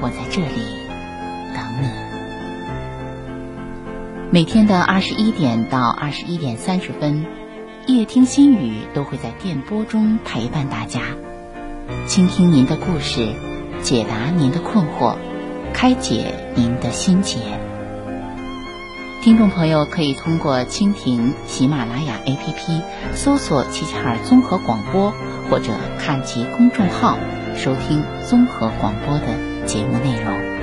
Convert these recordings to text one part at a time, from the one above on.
我在这里等你。每天的二十一点到二十一点三十分，夜听心语都会在电波中陪伴大家，倾听您的故事。解答您的困惑，开解您的心结。听众朋友可以通过蜻蜓、喜马拉雅 APP 搜索“齐齐哈尔综合广播”，或者看其公众号收听综合广播的节目内容。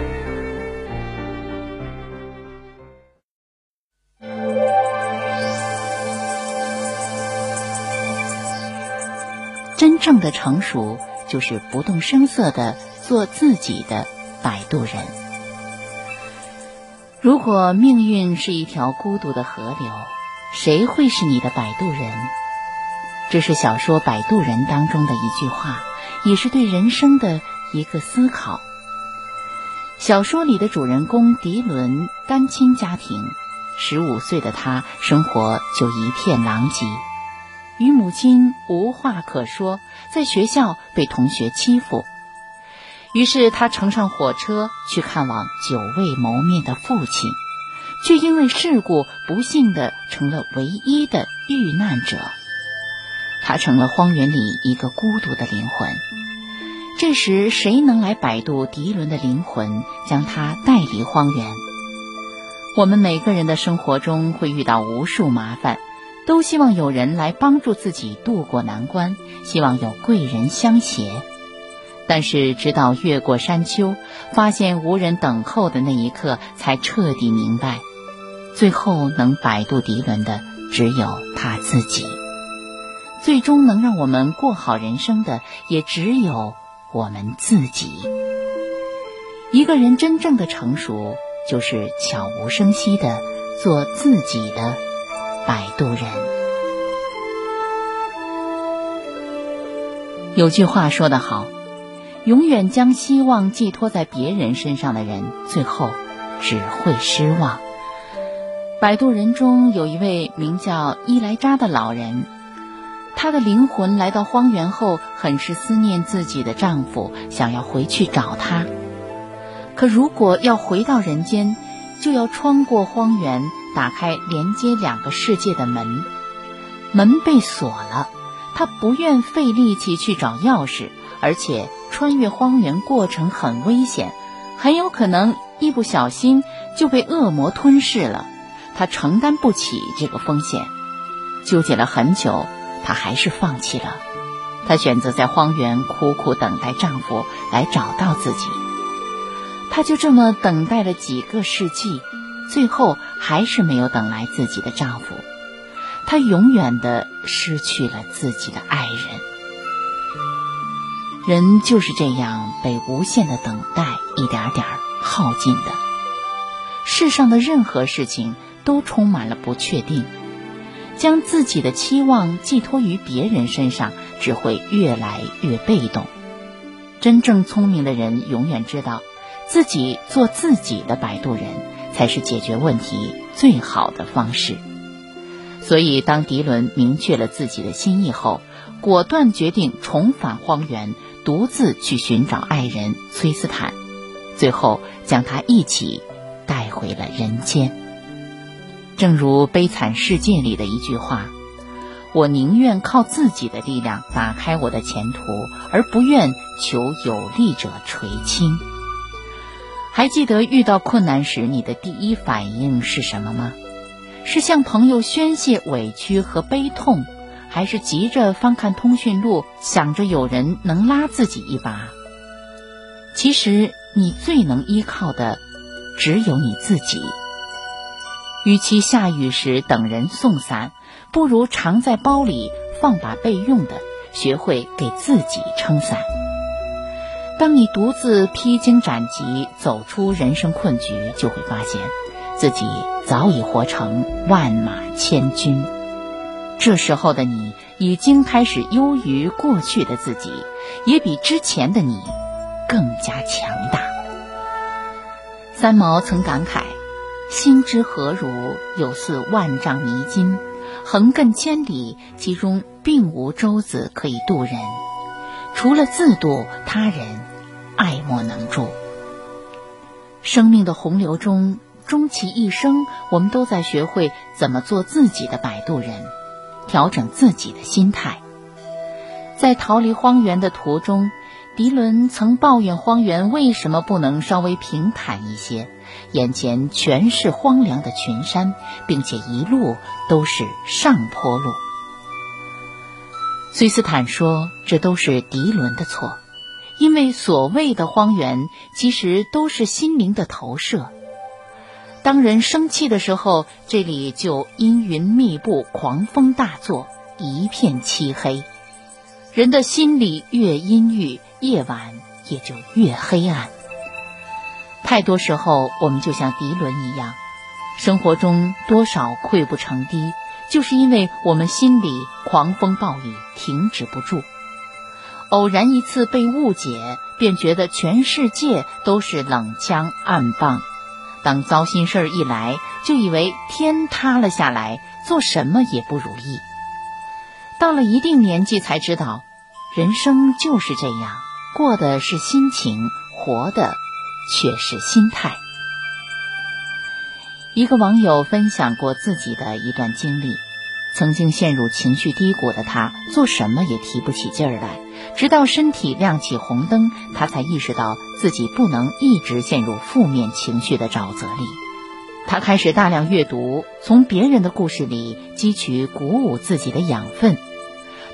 真正的成熟，就是不动声色的。做自己的摆渡人。如果命运是一条孤独的河流，谁会是你的摆渡人？这是小说《摆渡人》当中的一句话，也是对人生的一个思考。小说里的主人公迪伦单亲家庭，十五岁的他生活就一片狼藉，与母亲无话可说，在学校被同学欺负。于是他乘上火车去看望久未谋面的父亲，却因为事故不幸的成了唯一的遇难者。他成了荒原里一个孤独的灵魂。这时，谁能来摆渡迪伦的灵魂，将他带离荒原？我们每个人的生活中会遇到无数麻烦，都希望有人来帮助自己渡过难关，希望有贵人相携。但是，直到越过山丘，发现无人等候的那一刻，才彻底明白，最后能摆渡迪伦的只有他自己。最终能让我们过好人生的，也只有我们自己。一个人真正的成熟，就是悄无声息的做自己的摆渡人。有句话说得好。永远将希望寄托在别人身上的人，最后只会失望。摆渡人中有一位名叫伊莱扎的老人，她的灵魂来到荒原后，很是思念自己的丈夫，想要回去找他。可如果要回到人间，就要穿过荒原，打开连接两个世界的门，门被锁了，她不愿费力气去找钥匙，而且。穿越荒原过程很危险，很有可能一不小心就被恶魔吞噬了。她承担不起这个风险，纠结了很久，她还是放弃了。她选择在荒原苦苦等待丈夫来找到自己。她就这么等待了几个世纪，最后还是没有等来自己的丈夫。她永远的失去了自己的爱人。人就是这样被无限的等待一点点耗尽的。世上的任何事情都充满了不确定，将自己的期望寄托于别人身上，只会越来越被动。真正聪明的人永远知道，自己做自己的摆渡人，才是解决问题最好的方式。所以，当迪伦明确了自己的心意后，果断决定重返荒原，独自去寻找爱人崔斯坦，最后将他一起带回了人间。正如《悲惨世界》里的一句话：“我宁愿靠自己的力量打开我的前途，而不愿求有力者垂青。”还记得遇到困难时你的第一反应是什么吗？是向朋友宣泄委屈和悲痛，还是急着翻看通讯录，想着有人能拉自己一把？其实你最能依靠的，只有你自己。与其下雨时等人送伞，不如常在包里放把备用的，学会给自己撑伞。当你独自披荆斩棘，走出人生困局，就会发现。自己早已活成万马千军，这时候的你已经开始优于过去的自己，也比之前的你更加强大。三毛曾感慨：“心之何如，有似万丈泥金，横亘千里，其中并无舟子可以渡人，除了自渡，他人爱莫能助。”生命的洪流中。终其一生，我们都在学会怎么做自己的摆渡人，调整自己的心态。在逃离荒原的途中，迪伦曾抱怨荒原为什么不能稍微平坦一些，眼前全是荒凉的群山，并且一路都是上坡路。崔斯坦说：“这都是迪伦的错，因为所谓的荒原，其实都是心灵的投射。”当人生气的时候，这里就阴云密布，狂风大作，一片漆黑。人的心里越阴郁，夜晚也就越黑暗。太多时候，我们就像迪伦一样，生活中多少溃不成堤，就是因为我们心里狂风暴雨停止不住。偶然一次被误解，便觉得全世界都是冷枪暗棒。当糟心事儿一来，就以为天塌了下来，做什么也不如意。到了一定年纪，才知道，人生就是这样，过的是心情，活的却是心态。一个网友分享过自己的一段经历。曾经陷入情绪低谷的他，做什么也提不起劲儿来。直到身体亮起红灯，他才意识到自己不能一直陷入负面情绪的沼泽里。他开始大量阅读，从别人的故事里汲取鼓舞自己的养分。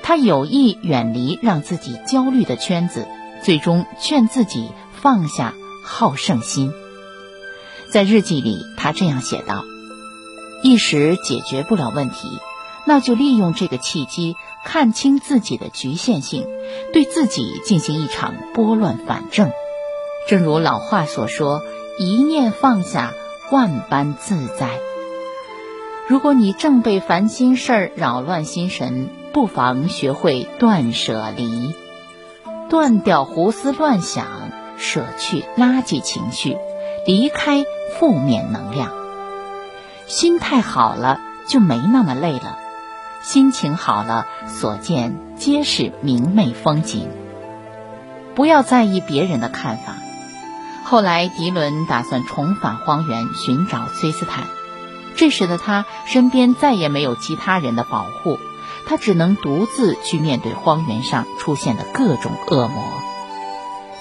他有意远离让自己焦虑的圈子，最终劝自己放下好胜心。在日记里，他这样写道：“一时解决不了问题。”那就利用这个契机，看清自己的局限性，对自己进行一场拨乱反正。正如老话所说：“一念放下，万般自在。”如果你正被烦心事儿扰乱心神，不妨学会断舍离，断掉胡思乱想，舍去垃圾情绪，离开负面能量。心态好了，就没那么累了。心情好了，所见皆是明媚风景。不要在意别人的看法。后来，迪伦打算重返荒原寻找崔斯坦，这时的他身边再也没有其他人的保护，他只能独自去面对荒原上出现的各种恶魔。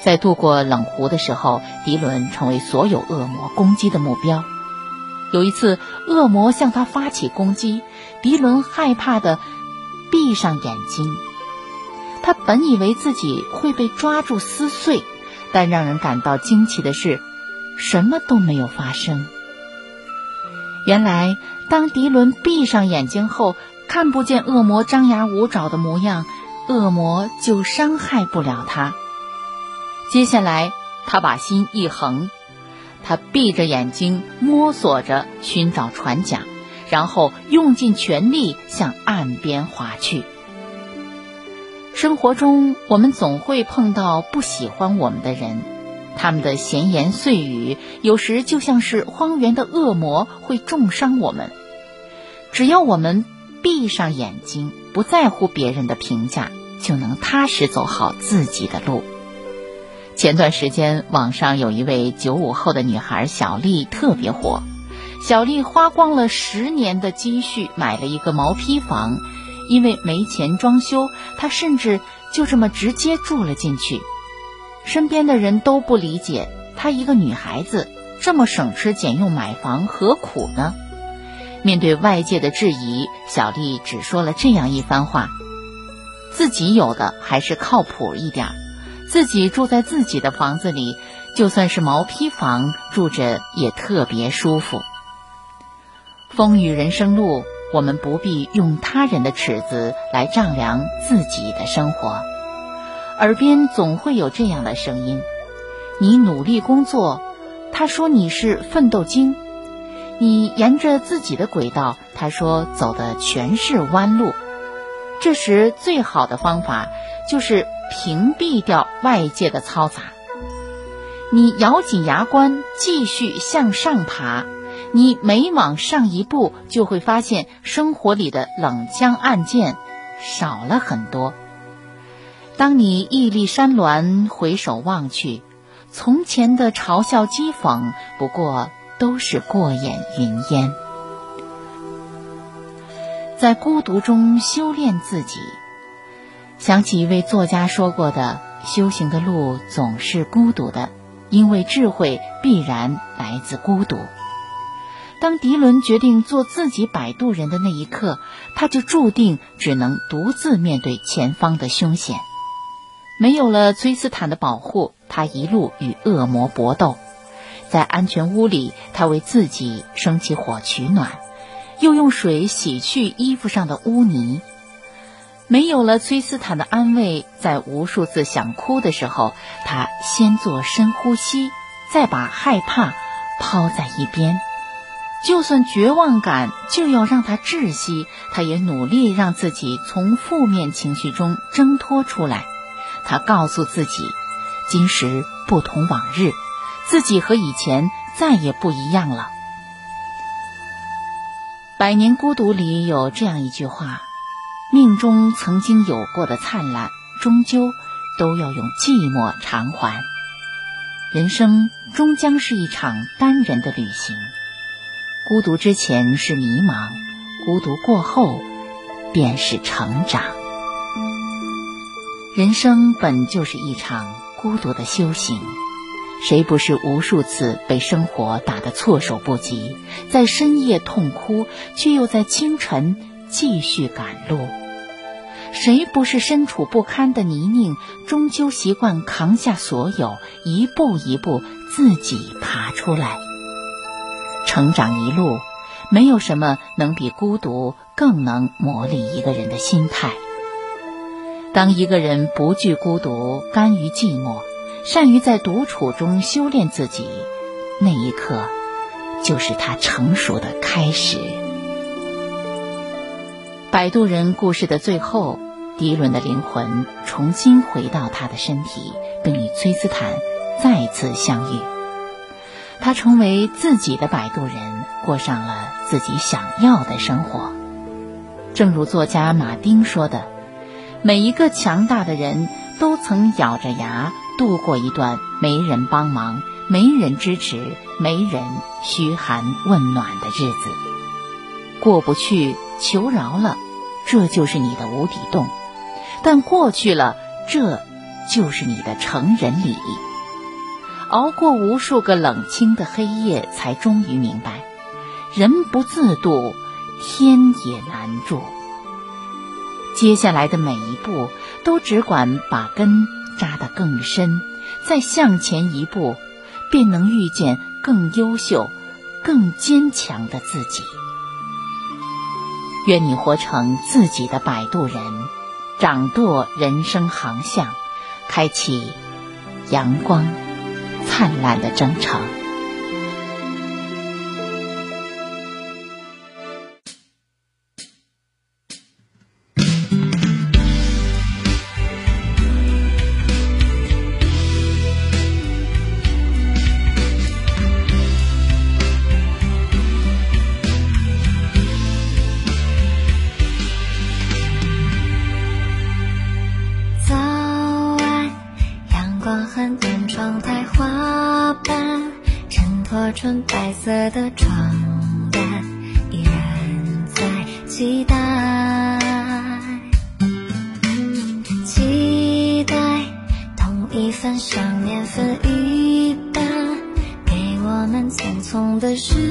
在渡过冷湖的时候，迪伦成为所有恶魔攻击的目标。有一次，恶魔向他发起攻击，迪伦害怕的闭上眼睛。他本以为自己会被抓住撕碎，但让人感到惊奇的是，什么都没有发生。原来，当迪伦闭上眼睛后，看不见恶魔张牙舞爪的模样，恶魔就伤害不了他。接下来，他把心一横。他闭着眼睛摸索着寻找船桨，然后用尽全力向岸边划去。生活中，我们总会碰到不喜欢我们的人，他们的闲言碎语有时就像是荒原的恶魔，会重伤我们。只要我们闭上眼睛，不在乎别人的评价，就能踏实走好自己的路。前段时间，网上有一位九五后的女孩小丽特别火。小丽花光了十年的积蓄买了一个毛坯房，因为没钱装修，她甚至就这么直接住了进去。身边的人都不理解，她一个女孩子这么省吃俭用买房何苦呢？面对外界的质疑，小丽只说了这样一番话：自己有的还是靠谱一点，自己住在自己的房子里，就算是毛坯房住着也特别舒服。风雨人生路，我们不必用他人的尺子来丈量自己的生活。耳边总会有这样的声音：你努力工作，他说你是奋斗精；你沿着自己的轨道，他说走的全是弯路。这时，最好的方法就是屏蔽掉外界的嘈杂，你咬紧牙关，继续向上爬。你每往上一步，就会发现生活里的冷枪暗箭少了很多。当你屹立山峦，回首望去，从前的嘲笑讥讽，不过都是过眼云烟。在孤独中修炼自己，想起一位作家说过的：“修行的路总是孤独的，因为智慧必然来自孤独。”当迪伦决定做自己摆渡人的那一刻，他就注定只能独自面对前方的凶险。没有了崔斯坦的保护，他一路与恶魔搏斗。在安全屋里，他为自己生起火取暖，又用水洗去衣服上的污泥。没有了崔斯坦的安慰，在无数次想哭的时候，他先做深呼吸，再把害怕抛在一边。就算绝望感就要让他窒息，他也努力让自己从负面情绪中挣脱出来。他告诉自己，今时不同往日，自己和以前再也不一样了。《百年孤独》里有这样一句话：命中曾经有过的灿烂，终究都要用寂寞偿还。人生终将是一场单人的旅行。孤独之前是迷茫，孤独过后便是成长。人生本就是一场孤独的修行，谁不是无数次被生活打得措手不及，在深夜痛哭，却又在清晨继续赶路？谁不是身处不堪的泥泞，终究习惯扛下所有，一步一步自己爬出来？成长一路，没有什么能比孤独更能磨砺一个人的心态。当一个人不惧孤独，甘于寂寞，善于在独处中修炼自己，那一刻，就是他成熟的开始。摆渡人故事的最后，迪伦的灵魂重新回到他的身体，并与崔斯坦再次相遇。他成为自己的摆渡人，过上了自己想要的生活。正如作家马丁说的：“每一个强大的人都曾咬着牙度过一段没人帮忙、没人支持、没人嘘寒问暖的日子。过不去，求饶了，这就是你的无底洞；但过去了，这就是你的成人礼。”熬过无数个冷清的黑夜，才终于明白，人不自渡，天也难助。接下来的每一步，都只管把根扎得更深，再向前一步，便能遇见更优秀、更坚强的自己。愿你活成自己的摆渡人，掌舵人生航向，开启阳光。灿烂的征程。纯白色的床单，依然在期待，期待同一份想念分一半，给我们匆匆的时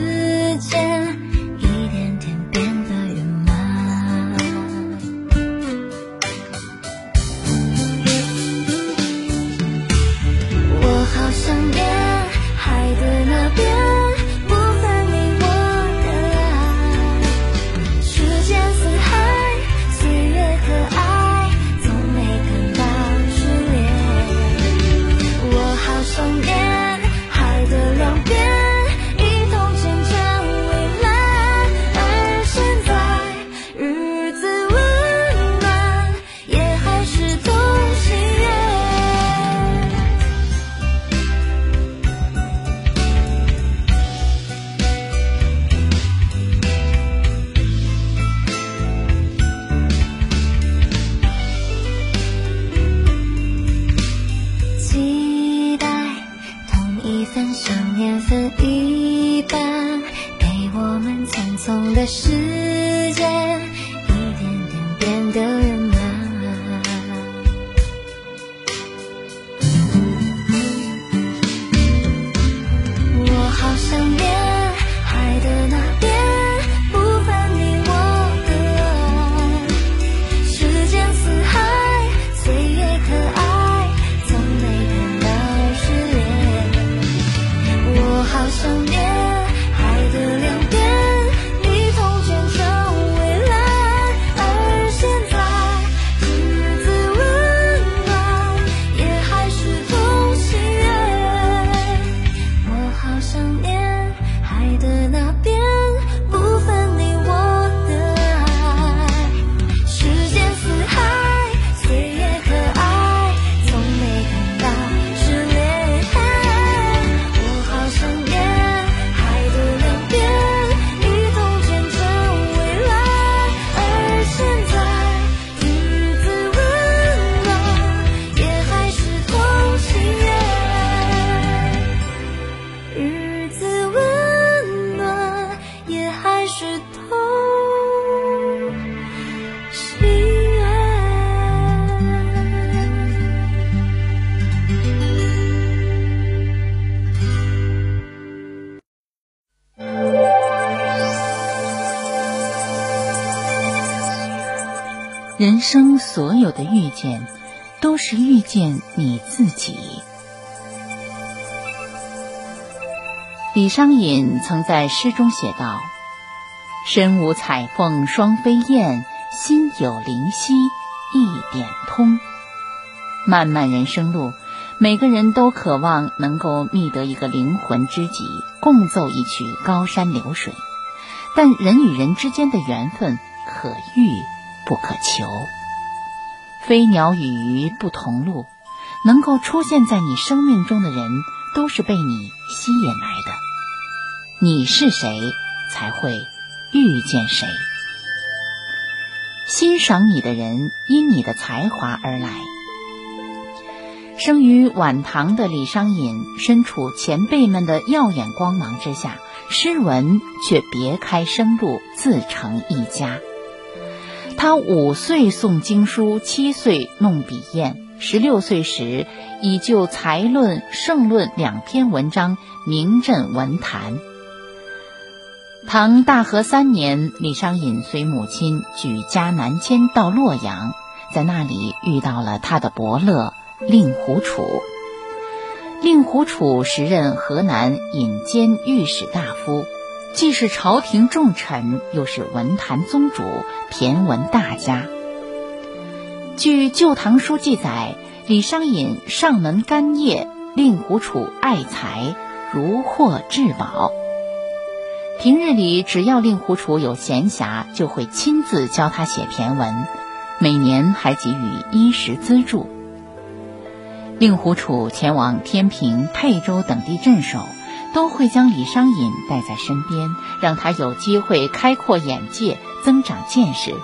生所有的遇见，都是遇见你自己。李商隐曾在诗中写道：“身无彩凤双飞燕，心有灵犀一点通。”漫漫人生路，每个人都渴望能够觅得一个灵魂知己，共奏一曲高山流水。但人与人之间的缘分，可遇。不可求，飞鸟与鱼不同路，能够出现在你生命中的人，都是被你吸引来的。你是谁，才会遇见谁。欣赏你的人，因你的才华而来。生于晚唐的李商隐，身处前辈们的耀眼光芒之下，诗文却别开生路，自成一家。他五岁诵经书，七岁弄笔砚，十六岁时已就才论、圣论两篇文章名震文坛。唐大和三年，李商隐随母亲举家南迁到洛阳，在那里遇到了他的伯乐令狐楚。令狐楚时任河南尹监御史大夫。既是朝廷重臣，又是文坛宗主、骈文大家。据《旧唐书》记载，李商隐上门干谒，令狐楚爱才，如获至宝。平日里，只要令狐楚有闲暇，就会亲自教他写骈文，每年还给予衣食资助。令狐楚前往天平、沛州等地镇守。都会将李商隐带在身边，让他有机会开阔眼界、增长见识。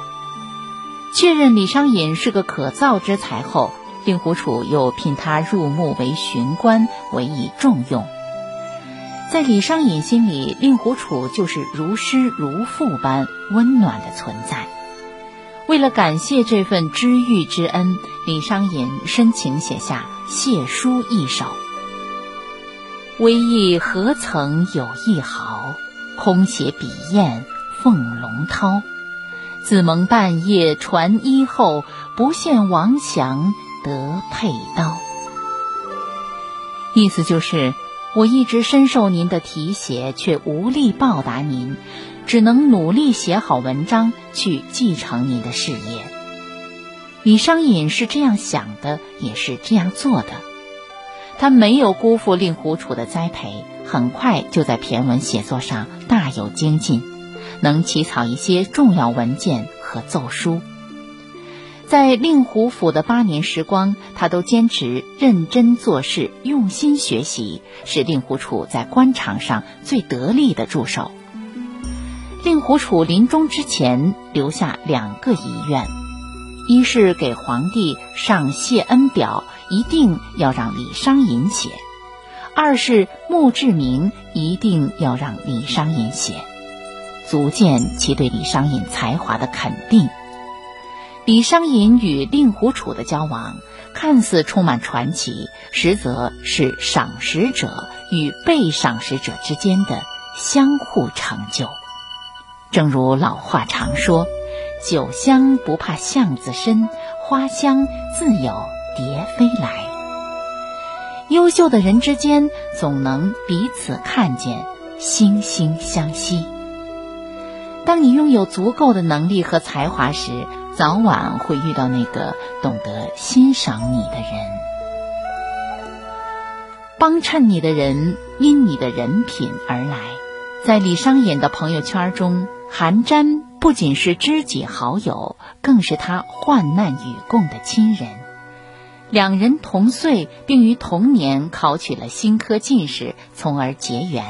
确认李商隐是个可造之才后，令狐楚又聘他入幕为巡官，委以重用。在李商隐心里，令狐楚就是如师如父般温暖的存在。为了感谢这份知遇之恩，李商隐深情写下谢书一首：“微意何曾有一毫，空写笔砚凤龙涛。自蒙半夜传衣后，不羡王祥得佩刀。”意思就是。我一直深受您的提携，却无力报答您，只能努力写好文章去继承您的事业。李商隐是这样想的，也是这样做的。他没有辜负令狐楚的栽培，很快就在骈文写作上大有精进，能起草一些重要文件和奏书。在令狐府的八年时光，他都坚持认真做事、用心学习，是令狐楚在官场上最得力的助手。令狐楚临终之前留下两个遗愿：一是给皇帝上谢恩表，一定要让李商隐写；二是墓志铭一定要让李商隐写，足见其对李商隐才华的肯定。李商隐与令狐楚的交往看似充满传奇，实则是赏识者与被赏识者之间的相互成就。正如老话常说：“酒香不怕巷子深，花香自有蝶飞来。”优秀的人之间总能彼此看见，惺惺相惜。当你拥有足够的能力和才华时，早晚会遇到那个懂得欣赏你的人，帮衬你的人因你的人品而来。在李商隐的朋友圈中，韩詹不仅是知己好友，更是他患难与共的亲人。两人同岁，并于同年考取了新科进士，从而结缘。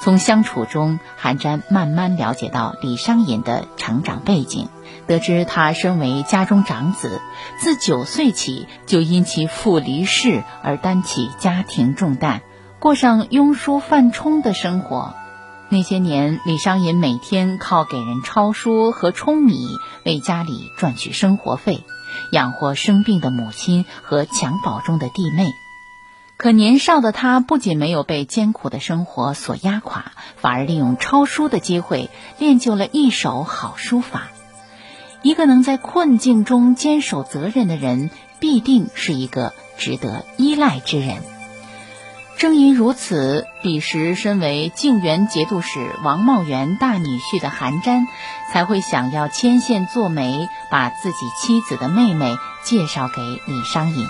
从相处中，韩瞻慢慢了解到李商隐的成长背景。得知他身为家中长子，自九岁起就因其父离世而担起家庭重担，过上庸书犯冲的生活。那些年，李商隐每天靠给人抄书和舂米为家里赚取生活费，养活生病的母亲和襁褓中的弟妹。可年少的他不仅没有被艰苦的生活所压垮，反而利用抄书的机会练就了一手好书法。一个能在困境中坚守责任的人，必定是一个值得依赖之人。正因如此，彼时身为靖远节度使王茂元大女婿的韩瞻，才会想要牵线做媒，把自己妻子的妹妹介绍给李商隐。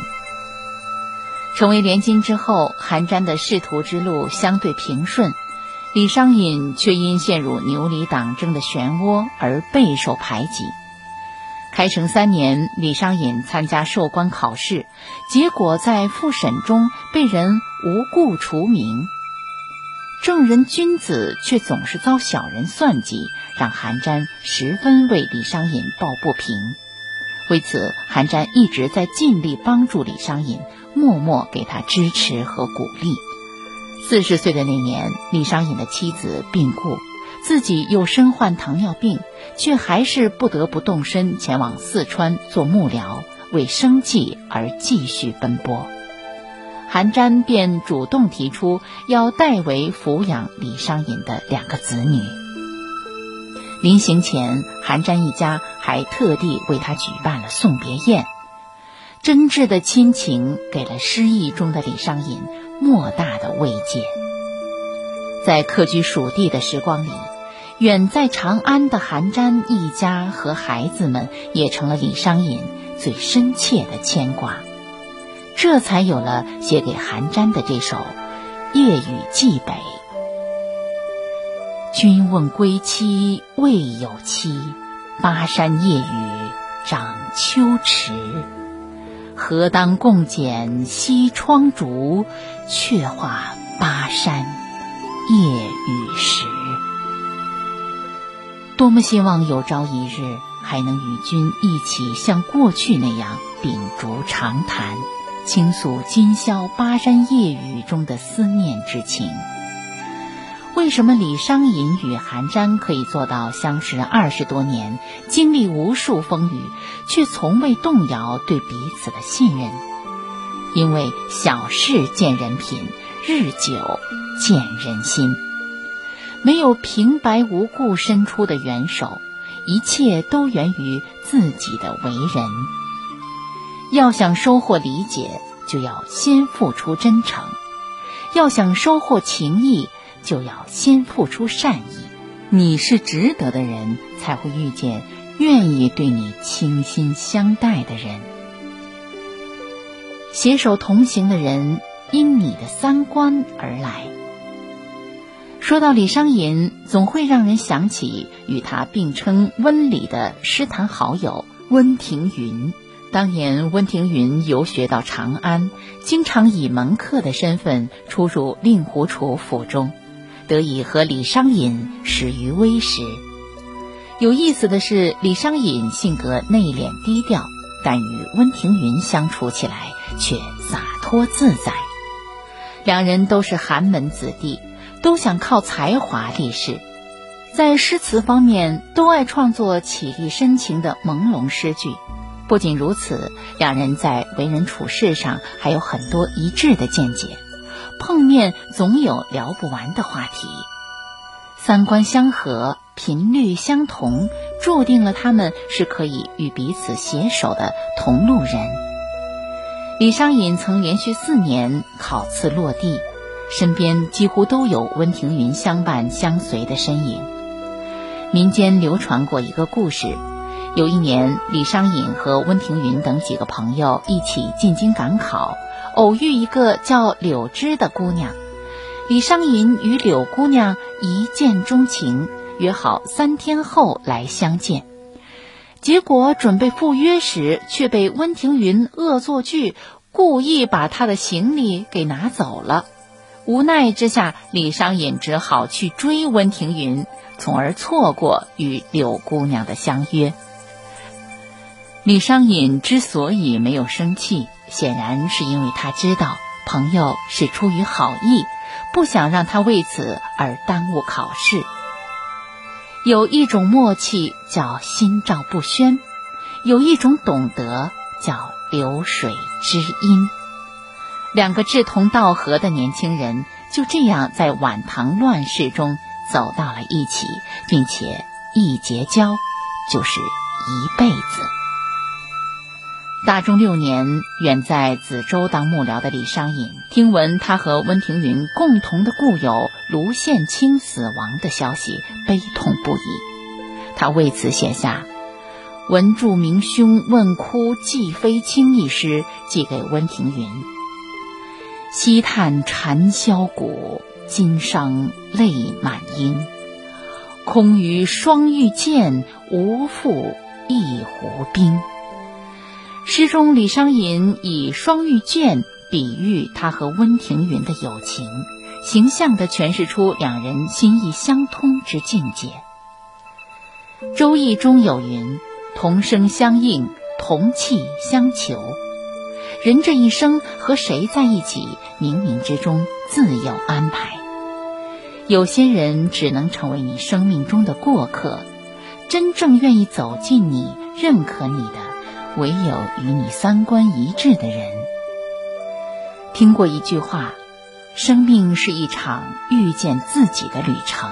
成为联金之后，韩瞻的仕途之路相对平顺，李商隐却因陷入牛李党争的漩涡而备受排挤。开成三年，李商隐参加授官考试，结果在复审中被人无故除名。正人君子却总是遭小人算计，让韩瞻十分为李商隐抱不平。为此，韩瞻一直在尽力帮助李商隐，默默给他支持和鼓励。四十岁的那年，李商隐的妻子病故。自己又身患糖尿病，却还是不得不动身前往四川做幕僚，为生计而继续奔波。韩瞻便主动提出要代为抚养李商隐的两个子女。临行前，韩瞻一家还特地为他举办了送别宴，真挚的亲情给了失意中的李商隐莫大的慰藉。在客居蜀地的时光里。远在长安的韩瞻一家和孩子们，也成了李商隐最深切的牵挂，这才有了写给韩瞻的这首《夜雨寄北》。君问归期未有期，巴山夜雨涨秋池。何当共剪西窗烛，却话巴山夜雨时。多么希望有朝一日还能与君一起像过去那样秉烛长谈，倾诉今宵巴山夜雨中的思念之情。为什么李商隐与韩瞻可以做到相识二十多年，经历无数风雨，却从未动摇对彼此的信任？因为小事见人品，日久见人心。没有平白无故伸出的援手，一切都源于自己的为人。要想收获理解，就要先付出真诚；要想收获情谊，就要先付出善意，你是值得的人，才会遇见愿意对你倾心相待的人。携手同行的人，因你的三观而来。说到李商隐，总会让人想起与他并称温里的诗坛好友温庭筠。当年温庭筠游学到长安，经常以门客的身份出入令狐楚府中。得以和李商隐始于微时。有意思的是，李商隐性格内敛低调，但与温庭筠相处起来却洒脱自在。两人都是寒门子弟，都想靠才华立世，在诗词方面都爱创作绮丽深情的朦胧诗句。不仅如此，两人在为人处事上还有很多一致的见解。碰面总有聊不完的话题，三观相合，频率相同，注定了他们是可以与彼此携手的同路人。李商隐曾连续四年考次落地，身边几乎都有温庭筠相伴相随的身影。民间流传过一个故事：有一年，李商隐和温庭筠等几个朋友一起进京赶考。偶遇一个叫柳枝的姑娘，李商隐与柳姑娘一见钟情，约好三天后来相见。结果准备赴约时，却被温庭筠恶作剧，故意把他的行李给拿走了。无奈之下，李商隐只好去追温庭筠，从而错过与柳姑娘的相约。李商隐之所以没有生气。显然是因为他知道朋友是出于好意，不想让他为此而耽误考试。有一种默契叫心照不宣，有一种懂得叫流水知音。两个志同道合的年轻人就这样在晚唐乱世中走到了一起，并且一结交就是一辈子。大中六年，远在梓州当幕僚的李商隐，听闻他和温庭筠共同的故友卢宪卿死亡的消息，悲痛不已。他为此写下《闻著明兄问哭寄飞卿》一诗，寄给温庭筠：“西叹蝉箫鼓，今伤泪满缨。空余双玉剑，无复一壶冰。”诗中，李商隐以双玉剑比喻他和温庭筠的友情，形象地诠释出两人心意相通之境界。《周易》中有云：“同声相应，同气相求。”人这一生和谁在一起，冥冥之中自有安排。有些人只能成为你生命中的过客，真正愿意走进你、认可你的。唯有与你三观一致的人。听过一句话：生命是一场遇见自己的旅程，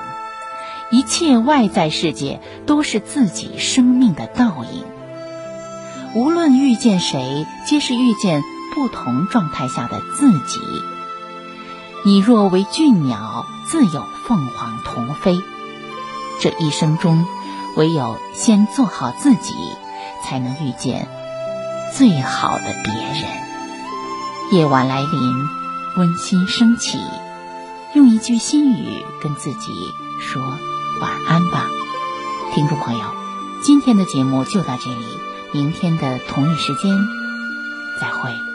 一切外在世界都是自己生命的倒影。无论遇见谁，皆是遇见不同状态下的自己。你若为俊鸟，自有凤凰同飞。这一生中，唯有先做好自己。才能遇见最好的别人。夜晚来临，温馨升起，用一句心语跟自己说晚安吧，听众朋友。今天的节目就到这里，明天的同一时间再会。